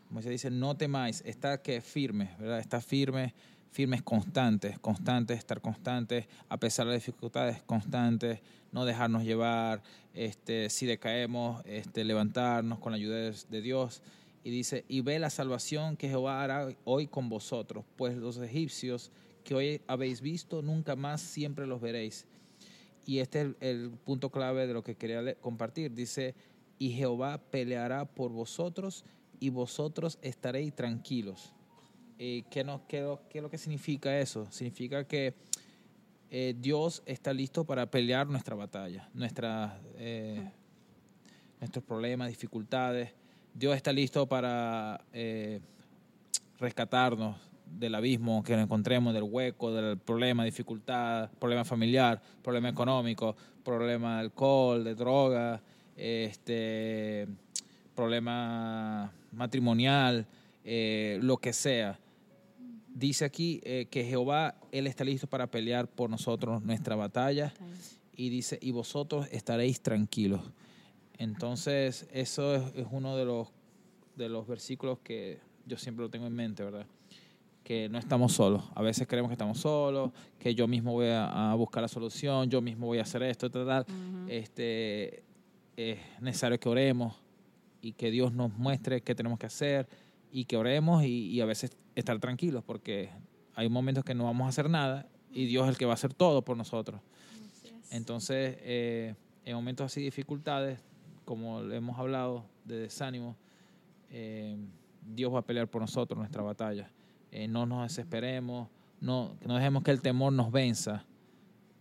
Como se dice, no temáis, está que firme, ¿verdad? Está firme, firmes constantes, constantes, estar constantes, a pesar de las dificultades, constantes, no dejarnos llevar, este, si decaemos, este, levantarnos con la ayuda de, Dios Y dice, y ve la salvación que Jehová hará hoy con vosotros, pues los egipcios que hoy habéis visto, nunca más siempre los veréis. Y este es el, punto clave de lo que quería compartir. Dice, y Jehová peleará por vosotros y vosotros estaréis tranquilos. Eh, ¿qué, no, qué, ¿Qué lo que significa eso? Significa que eh, Dios está listo para pelear nuestra batalla, nuestra, eh, nuestros problemas, dificultades. Dios está listo para eh, rescatarnos del abismo que nos encontremos, del hueco, del problema, dificultad, problema familiar, problema económico, problema de alcohol, de droga, este, problema matrimonial, lo que sea dice aquí eh, que Jehová, Él está listo para pelear por nosotros nuestra batalla. Y dice, y vosotros estaréis tranquilos. Entonces, eso es, uno de los, de los versículos que yo siempre lo tengo en mente, ¿verdad? Que no estamos solos. A veces creemos que estamos solos, que yo mismo voy a, buscar la solución, yo mismo voy a hacer esto, tal, tal. este, es necesario que oremos y que Dios nos muestre qué tenemos que hacer y que oremos y, a veces estar tranquilos porque hay momentos que no vamos a hacer nada y Dios es el que va a hacer todo por nosotros. Entonces, eh, en momentos así de dificultades, como hemos hablado, de desánimo, eh, Dios va a pelear por nosotros nuestra batalla. Eh, no nos desesperemos, no, no dejemos que el temor nos venza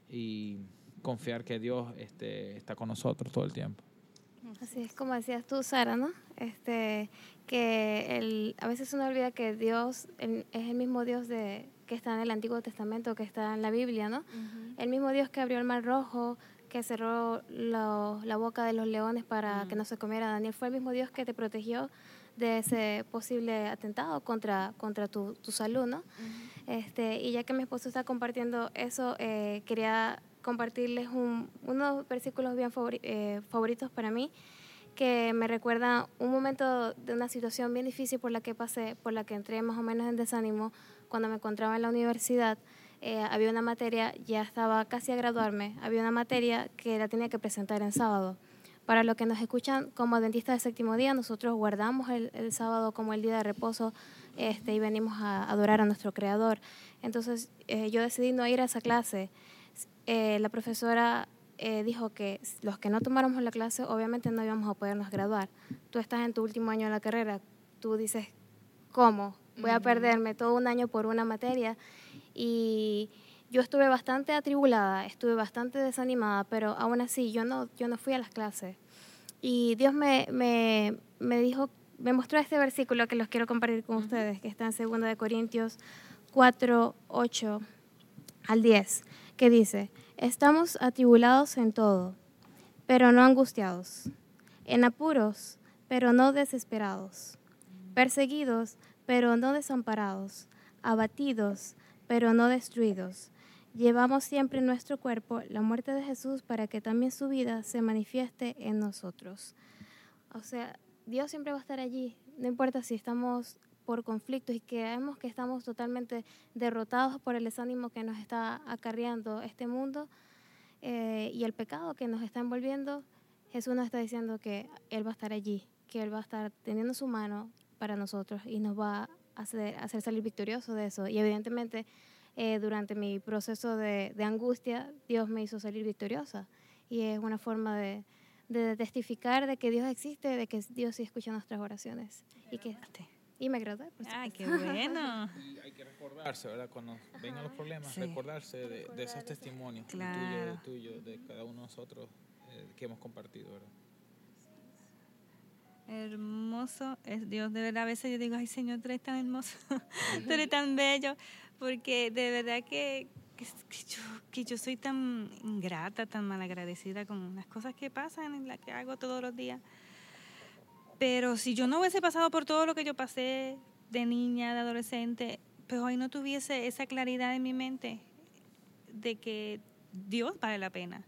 y confiar que Dios este, está con nosotros todo el tiempo. Así es como decías tú, Sara, ¿no? Este, que el, a veces uno olvida que Dios es el mismo Dios de, que está en el Antiguo Testamento, que está en la Biblia, ¿no? El mismo Dios que abrió el mar rojo, que cerró la boca de los leones para que no se comiera Daniel, fue el mismo Dios que te protegió de ese posible atentado contra, contra tu, tu salud, ¿no? este, y ya que mi esposo está compartiendo eso, eh, quería compartirles un, unos versículos bien eh, favoritos para mí que me recuerda un momento de una situación bien difícil por la que pasé, por la que entré más o menos en desánimo cuando me encontraba en la universidad. Eh, había una materia, ya estaba casi a graduarme, había una materia que la tenía que presentar en sábado. Para los que nos escuchan como adventistas de séptimo día, nosotros guardamos el, el sábado como el día de reposo este, y venimos a adorar a nuestro Creador. Entonces eh, yo decidí no ir a esa clase. Eh, la profesora eh, dijo que los que no tomáramos la clase obviamente no íbamos a podernos graduar. Tú estás en tu último año de la carrera, tú dices, ¿cómo? Voy a perderme todo un año por una materia. Y yo estuve bastante atribulada, estuve bastante desanimada, pero aún así yo no, yo no fui a las clases. Y Dios me, me, me dijo, me mostró este versículo que los quiero compartir con ustedes, que está en 2 de Corintios 4, 8 al 10, que dice, Estamos atribulados en todo, pero no angustiados, en apuros, pero no desesperados, perseguidos, pero no desamparados, abatidos, pero no destruidos. Llevamos siempre en nuestro cuerpo la muerte de Jesús para que también su vida se manifieste en nosotros. O sea, Dios siempre va a estar allí, no importa si estamos por conflictos y creemos que estamos totalmente derrotados por el desánimo que nos está acarreando este mundo eh, y el pecado que nos está envolviendo, Jesús nos está diciendo que Él va a estar allí, que Él va a estar teniendo su mano para nosotros y nos va a hacer, hacer salir victorioso de eso. Y evidentemente eh, durante mi proceso de, de, angustia, Dios me hizo salir victoriosa. Y es una forma de, de testificar de que Dios existe, de que Dios sí escucha nuestras oraciones. Y que y me gradué. Ay, qué bueno. y hay que recordarse, ¿verdad? Cuando vengan los problemas, recordarse de, de, esos testimonios, claro. tuyo, tuyo, de cada uno de nosotros eh, que hemos compartido, ¿verdad? Hermoso es Dios, de verdad. A veces yo digo, ay Señor, tú eres tan hermoso, tú eres tan bello, porque de verdad que, que, yo, que yo soy tan ingrata, tan malagradecida con las cosas que pasan, en las que hago todos los días. Pero si yo no hubiese pasado por todo lo que yo pasé de niña, de adolescente, pues hoy no tuviese esa claridad en mi mente de que Dios vale la pena.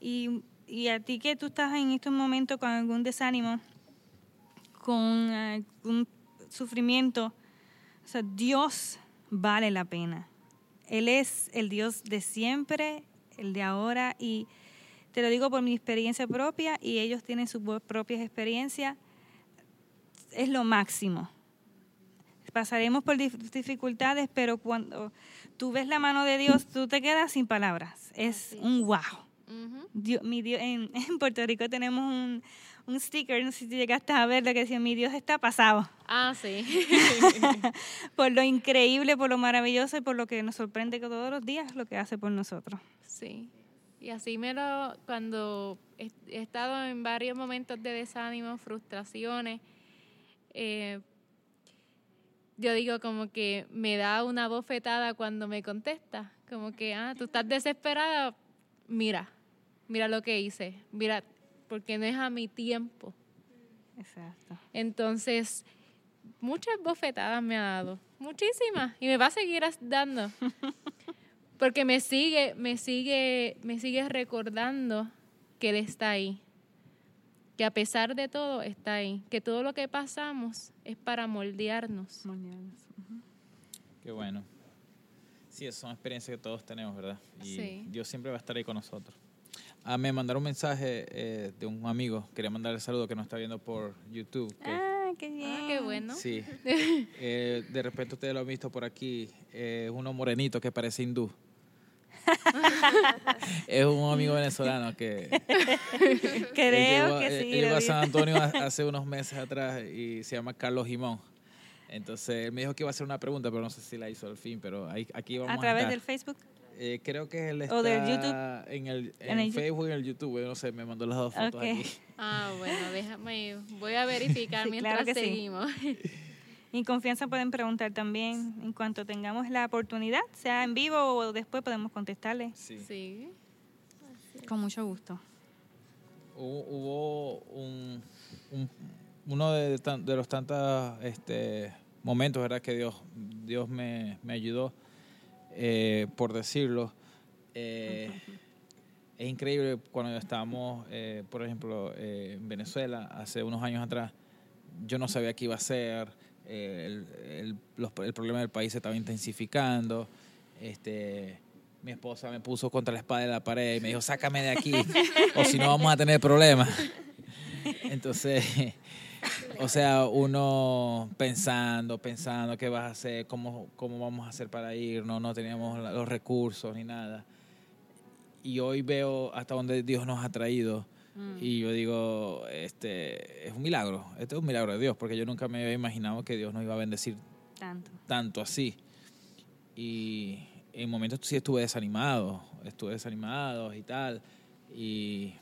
y, y, a ti que tú estás en estos momentos con algún desánimo, con algún sufrimiento, o sea, Dios vale la pena. Él es el Dios de siempre, el de ahora, y te lo digo por mi experiencia propia, y ellos tienen sus propias experiencias es lo máximo. Pasaremos por dificultades, pero cuando tú ves la mano de Dios, tú te quedas sin palabras. Es un wow. mi Dios, en, Puerto Rico tenemos un, un sticker, no sé si llegaste a verlo, que decía, mi Dios está pasado. Ah, sí. por lo increíble, por lo maravilloso y por lo que nos sorprende que todos los días lo que hace por nosotros. Sí. Y así me lo, cuando he, estado en varios momentos de desánimo, frustraciones, eh, yo digo como que me da una bofetada cuando me contesta, como que, ah, tú estás desesperada, mira, mira lo que hice, mira, porque no es a mi tiempo. Exacto. Entonces, muchas bofetadas me ha dado, muchísimas, y me va a seguir dando. Porque me sigue, me sigue, me sigue recordando que Él está ahí. Que a pesar de todo está ahí. Que todo lo que pasamos es para moldearnos. Qué bueno. Sí, esas son experiencias que todos tenemos, ¿verdad? Y Dios siempre va a estar ahí con nosotros. Ah, me mandaron un mensaje eh, de un amigo. Quería mandarle saludo que nos está viendo por YouTube. ah, qué bien. Ah, qué bueno. Sí. Eh, de repente ustedes lo han visto por aquí. Eh, uno morenito que parece hindú. es un amigo venezolano que creo que sí. llegó a San Antonio hace unos meses atrás y se llama Carlos Jimón. Entonces él me dijo que iba a hacer una pregunta, pero no sé si la hizo al fin, pero ahí, aquí vamos a través del Facebook. Eh, creo que él está ¿O del YouTube? en el en, Facebook y en el YouTube. No sé, me mandó las dos fotos aquí. Ah, bueno, déjame, voy a verificar mientras seguimos. En confianza pueden preguntar también en cuanto tengamos la oportunidad, sea en vivo o después podemos contestarle. Sí. Con mucho gusto. Hubo, un, uno de, los tantos este, momentos ¿verdad? que Dios, Dios me, ayudó, eh, por decirlo. Eh, es increíble cuando estábamos, eh, por ejemplo, en Venezuela, hace unos años atrás, yo no sabía qué iba a ser el, el, el, problema del país se estaba intensificando. Este, mi esposa me puso contra la espada de la pared y me dijo, sácame de aquí, o si no vamos a tener problemas. Entonces, o sea, uno pensando, pensando qué vas a hacer, cómo, cómo vamos a hacer para ir, no teníamos los recursos ni nada. Y hoy veo hasta dónde Dios nos ha traído Mm. Y yo digo, este es un milagro, este es un milagro de Dios, porque yo nunca me había imaginado que Dios nos iba a bendecir tanto, tanto así. Y en momentos sí estuve desanimado, estuve desanimado y tal, y,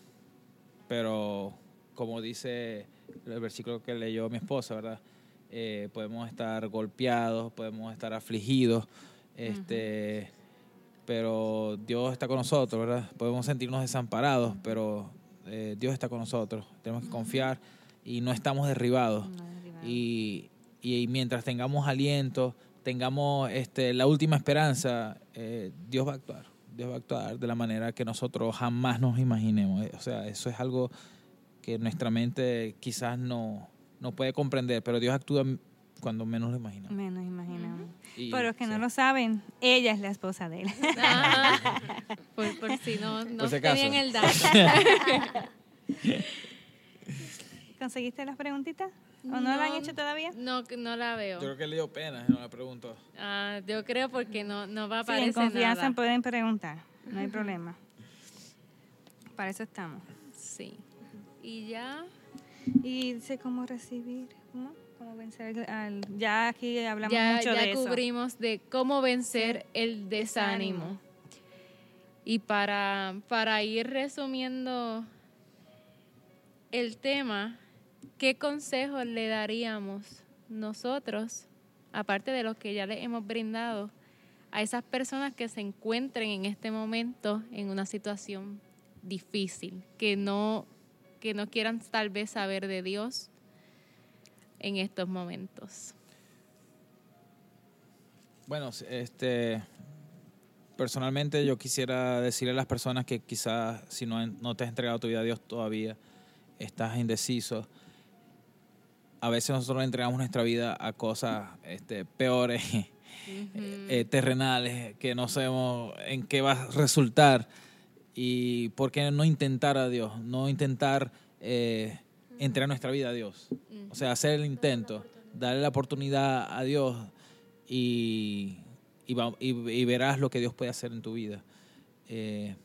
pero como dice el versículo que leyó mi esposa, ¿verdad? Eh, podemos estar golpeados, podemos estar afligidos, este, pero Dios está con nosotros, ¿verdad? Podemos sentirnos desamparados, pero eh, Dios está con nosotros, tenemos que confiar y no estamos derribados. y, y, mientras tengamos aliento, tengamos este, la última esperanza, eh, Dios va a actuar. Dios va a actuar de la manera que nosotros jamás nos imaginemos. O sea, eso es algo que nuestra mente quizás no, no puede comprender, pero Dios actúa cuando menos lo imaginamos. Menos imaginamos. Pero los que no lo saben, ella es la esposa de él. Ah, por, si no, no tenían el dato. ¿Conseguiste las preguntitas? ¿O no, la han hecho todavía? No, no la veo. Yo creo que le dio pena, no la pregunto. Ah, yo creo porque no, no va a aparecer sí, en confianza pueden preguntar, no hay problema. Para eso estamos. Y ya... Y sé cómo recibir, ¿no? cómo vencer al, ya aquí hablamos mucho de eso. Ya cubrimos de cómo vencer el desánimo. Y para, para ir resumiendo el tema, ¿qué consejos le daríamos nosotros, aparte de los que ya les hemos brindado, a esas personas que se encuentren en este momento en una situación difícil, que no, que no quieran tal vez saber de Dios, en estos momentos? Bueno, este, personalmente yo quisiera decirle a las personas que quizás si no, no te has entregado tu vida a Dios todavía, estás indeciso. A veces nosotros entregamos nuestra vida a cosas este, peores, eh, terrenales, que no sabemos en qué va a resultar. ¿Y por qué no intentar a Dios? No intentar eh, entregar nuestra vida a Dios. O sea, hacer el intento, darle la oportunidad a Dios y, y, va- y- y verás lo que Dios puede hacer en tu vida. Eh,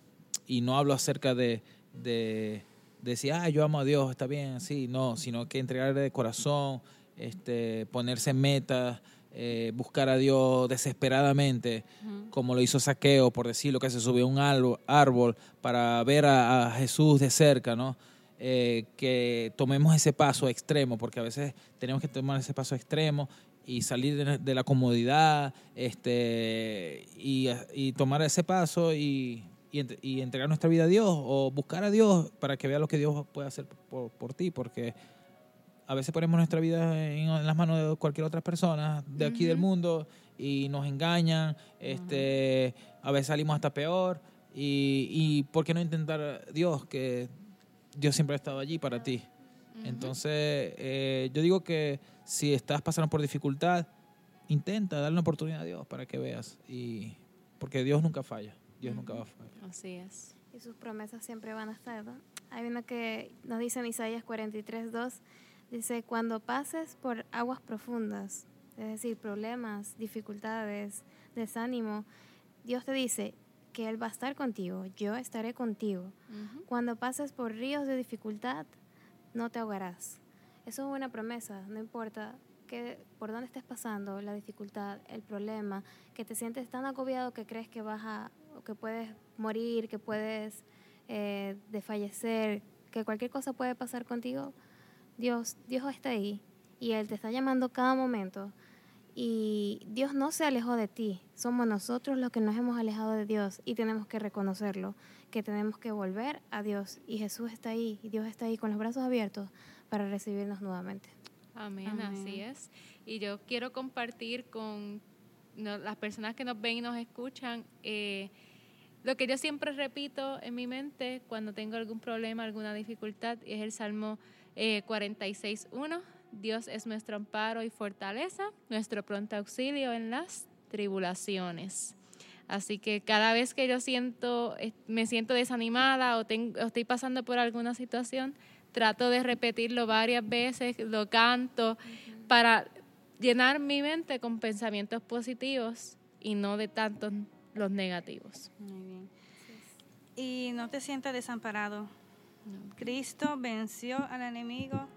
y no hablo acerca de, de, de decir, ah, yo amo a Dios, está bien, sí, no, sino que entregarle de corazón, este, ponerse metas, eh, buscar a Dios desesperadamente, como lo hizo Saqueo, por decirlo, que se subió a un árbol, para ver a, a Jesús de cerca, ¿no? Eh, que tomemos ese paso extremo, porque a veces tenemos que tomar ese paso extremo y salir de, de la comodidad este, y, y tomar ese paso y, y, y entregar nuestra vida a Dios o buscar a Dios para que vea lo que Dios puede hacer por, por ti, porque a veces ponemos nuestra vida en, en las manos de cualquier otra persona de aquí del mundo y nos engañan, este, a veces salimos hasta peor y, y ¿por qué no intentar Dios que Dios siempre ha estado allí para ti? Entonces, eh, yo digo que si estás pasando por dificultad, intenta darle una oportunidad a Dios para que veas. Y, porque Dios nunca falla. Dios nunca va a fallar. Así es. Y sus promesas siempre van a estar. ¿no? Hay una que nos dice en Isaías 43, 2, dice, cuando pases por aguas profundas, es decir, problemas, dificultades, desánimo, Dios te dice que Él va a estar contigo, yo estaré contigo. Cuando pases por ríos de dificultad, no te ahogarás. Eso es una promesa, no importa que, por dónde estés pasando, la dificultad, el problema, que te sientes tan agobiado que crees que vas a, o que puedes morir, que puedes eh, desfallecer, que cualquier cosa puede pasar contigo, Dios, Dios está ahí y Él te está llamando cada momento. Y Dios no se alejó de ti, somos nosotros los que nos hemos alejado de Dios y tenemos que reconocerlo, que tenemos que volver a Dios y Jesús está ahí y Dios está ahí con los brazos abiertos para recibirnos nuevamente. Amén, Amén. así es. Y yo quiero compartir con no- las personas que nos ven y nos escuchan eh, lo que yo siempre repito en mi mente cuando tengo algún problema, alguna dificultad, y es el Salmo eh, 46.1. Dios es nuestro amparo y fortaleza, nuestro pronto auxilio en las tribulaciones. Así que cada vez que yo siento, eh, me siento desanimada o, tengo- o estoy pasando por alguna situación, trato de repetirlo varias veces, lo canto para llenar mi mente con pensamientos positivos y no de tantos los negativos. Muy bien. Y no te sientas desamparado. Cristo venció al enemigo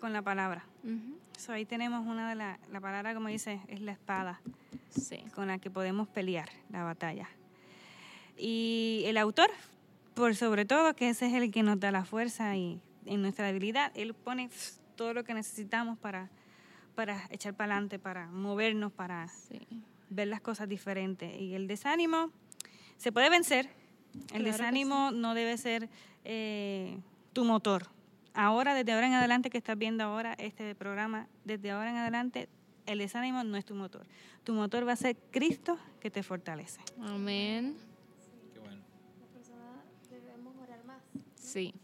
con la palabra. So, ahí tenemos una de las, la palabra, como dice, es la espada Sí. con la que podemos pelear la batalla. Y el autor, por sobre todo, que ese es el que nos da la fuerza y en nuestra debilidad, él pone todo lo que necesitamos para, para echar para adelante, para movernos, para Sí. ver las cosas diferentes. Y el desánimo se puede vencer. El Claro desánimo no debe ser eh, tu motor. Ahora, desde ahora en adelante que estás viendo ahora este programa, desde ahora en adelante, el desánimo no es tu motor. Tu motor va a ser Cristo que te fortalece. Amén. Qué bueno. Las personas debemos orar más. Sí.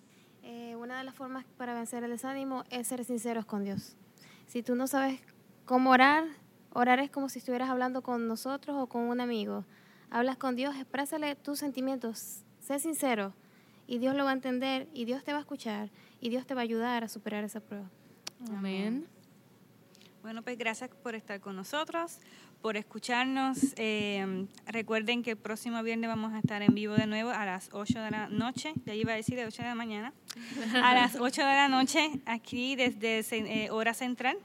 Eh, una de las formas para vencer el desánimo es ser sinceros con Dios. Si tú no sabes cómo orar, orar es como si estuvieras hablando con nosotros o con un amigo. Hablas con Dios, exprésale tus sentimientos, sé sincero y Dios lo va a entender y Dios te va a escuchar y Dios te va a ayudar a superar esa prueba. Amén. Bueno, pues gracias por estar con nosotros, por escucharnos. Eh, recuerden que el próximo viernes vamos a estar en vivo de nuevo a las 8 de la noche. Ya iba a decir de 8 de la mañana. A las 8 de la noche aquí desde eh, hora central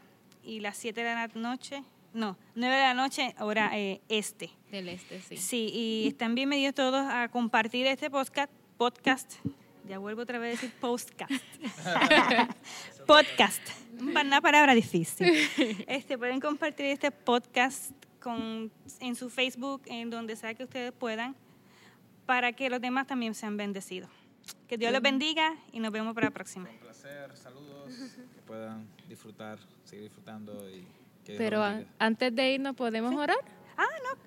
y las 7 de la noche, no, 9 de la noche hora eh, este. Del este, sí. Sí, y están bienvenidos todos a compartir este podcast. podcast. Ya vuelvo otra vez a decir podcast. podcast. Una palabra difícil. Este, pueden compartir este podcast con, en su Facebook, en donde sea que ustedes puedan, para que los demás también sean bendecidos. Que Dios los bendiga y nos vemos para la próxima. Un placer, saludos, que puedan disfrutar, seguir disfrutando y Pero a- antes de irnos, ¿podemos orar? Ah, no.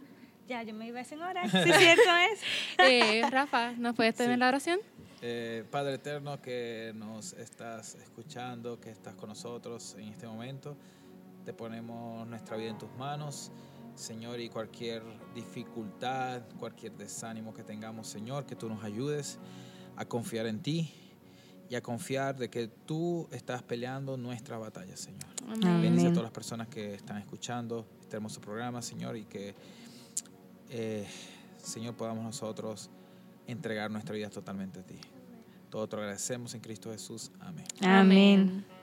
Ya, yo me iba a decir ahora. Sí, cierto es. Eh, Rafa, ¿nos puedes tener Sí. la oración? Eh, Padre eterno que nos estás escuchando, que estás con nosotros en este momento, te ponemos nuestra vida en tus manos, Señor, y cualquier dificultad, cualquier desánimo que tengamos, Señor, que tú nos ayudes a confiar en ti y a confiar de que tú estás peleando nuestra batalla, Señor. Amén. Bendice a todas las personas que están escuchando este hermoso programa, Señor, y que, eh, Señor, podamos nosotros entregar nuestra vida totalmente a ti. Todo te lo agradecemos en Cristo Jesús. Amén. Amén.